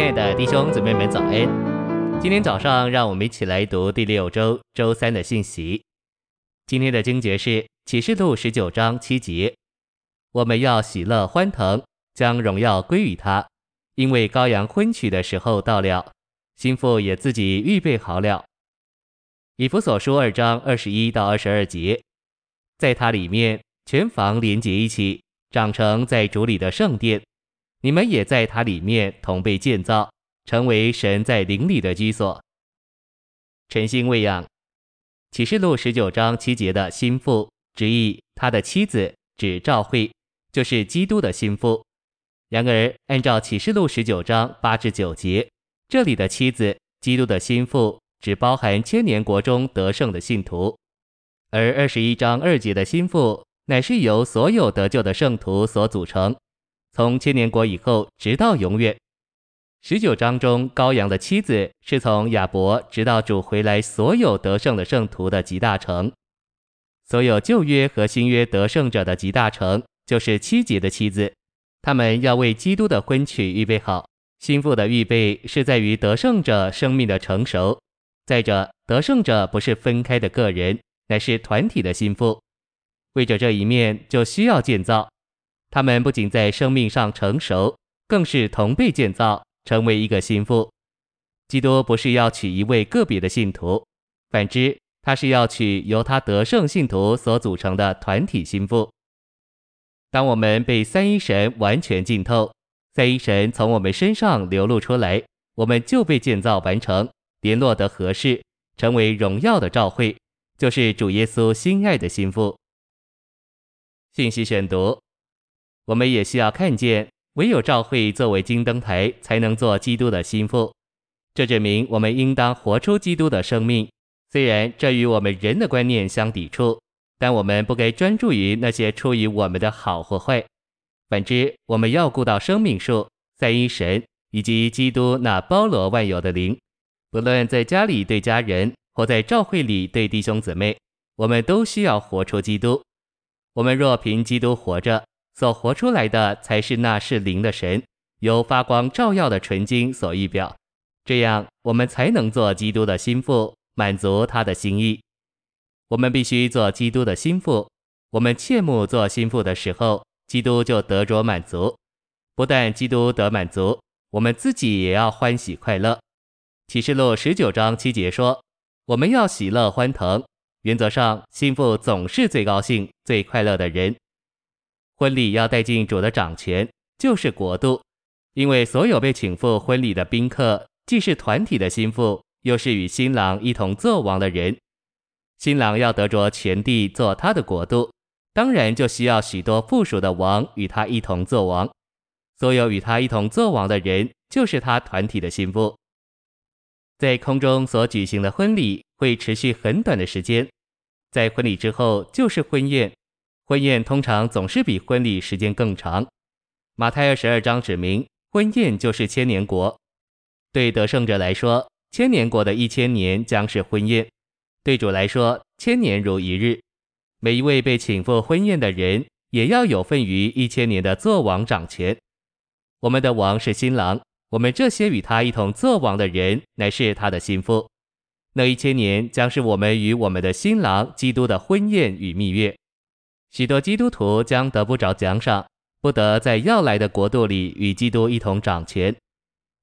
亲爱的弟兄姊妹们，早安！今天早上，让我们一起来读第六周周三的信息。今天的经节是启示录十九章七节：我们要喜乐欢腾，将荣耀归于他，因为羔羊婚娶的时候到了，新妇也自己预备好了。以弗所书二章二十一到二十二节，在他里面，全房连结一起，长成在主里的圣殿。你们也在他里面同被建造，成为神在灵里的居所。晨星喂养，启示录十九章七节的心腹，直译他的妻子，指教会，就是基督的心腹。然而，按照启示录十九章八至九节，这里的妻子，基督的心腹，只包含千年国中得胜的信徒；而二十一章二节的心腹，乃是由所有得救的圣徒所组成。从千年国以后，直到永远。十九章中，羔羊的妻子是从亚伯直到主回来，所有得胜的圣徒的集大成。所有旧约和新约得胜者的集大成，就是七节的妻子。他们要为基督的婚娶预备好。新妇的预备是在于得胜者生命的成熟。再者，得胜者不是分开的个人，乃是团体的新妇。为着这一面，就需要建造。他们不仅在生命上成熟，更是同被建造，成为一个心腹。基督不是要娶一位个别的信徒，反之，他是要娶由他得胜信徒所组成的团体心腹。当我们被三一神完全浸透，三一神从我们身上流露出来，我们就被建造完成，联络得合适，成为荣耀的召会，就是主耶稣心爱的心腹。信息选读。我们也需要看见，唯有召会作为金灯台，才能做基督的心腹。这证明我们应当活出基督的生命。虽然这与我们人的观念相抵触，但我们不该专注于那些出于我们的好或坏。反之，我们要顾到生命树、三一神以及基督那包罗万有的灵。不论在家里对家人，或在召会里对弟兄姊妹，我们都需要活出基督。我们若凭基督活着，所活出来的才是那是灵的神，由发光照耀的纯金所预表，这样我们才能做基督的心腹，满足他的心意。我们必须做基督的心腹，我们切慕做心腹的时候，基督就得着满足。不但基督得满足，我们自己也要欢喜快乐。启示录十九章七节说：“我们要喜乐欢腾。”原则上，心腹总是最高兴、最快乐的人。婚礼要带进主的掌权，就是国度，因为所有被请赴婚礼的宾客，既是团体的心腹，又是与新郎一同作王的人。新郎要得着全地做他的国度，当然就需要许多附属的王与他一同作王。所有与他一同作王的人，就是他团体的心腹。在空中所举行的婚礼会持续很短的时间，在婚礼之后就是婚宴。婚宴通常总是比婚礼时间更长。马太二十二章指明，婚宴就是千年国。对得胜者来说，千年国的一千年将是婚宴；对主来说，千年如一日。每一位被请赴婚宴的人，也要有份于一千年的作王掌权。我们的王是新郎，我们这些与他一同作王的人，乃是他的新妇。那一千年将是我们与我们的新郎基督的婚宴与蜜月。许多基督徒将得不着奖赏，不得在要来的国度里与基督一同掌权。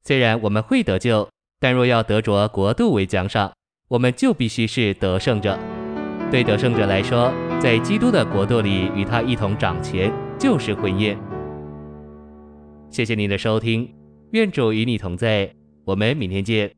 虽然我们会得救，但若要得着国度为奖赏，我们就必须是得胜者。对得胜者来说，在基督的国度里与他一同掌权，就是婚宴。谢谢您的收听，愿主与你同在，我们明天见。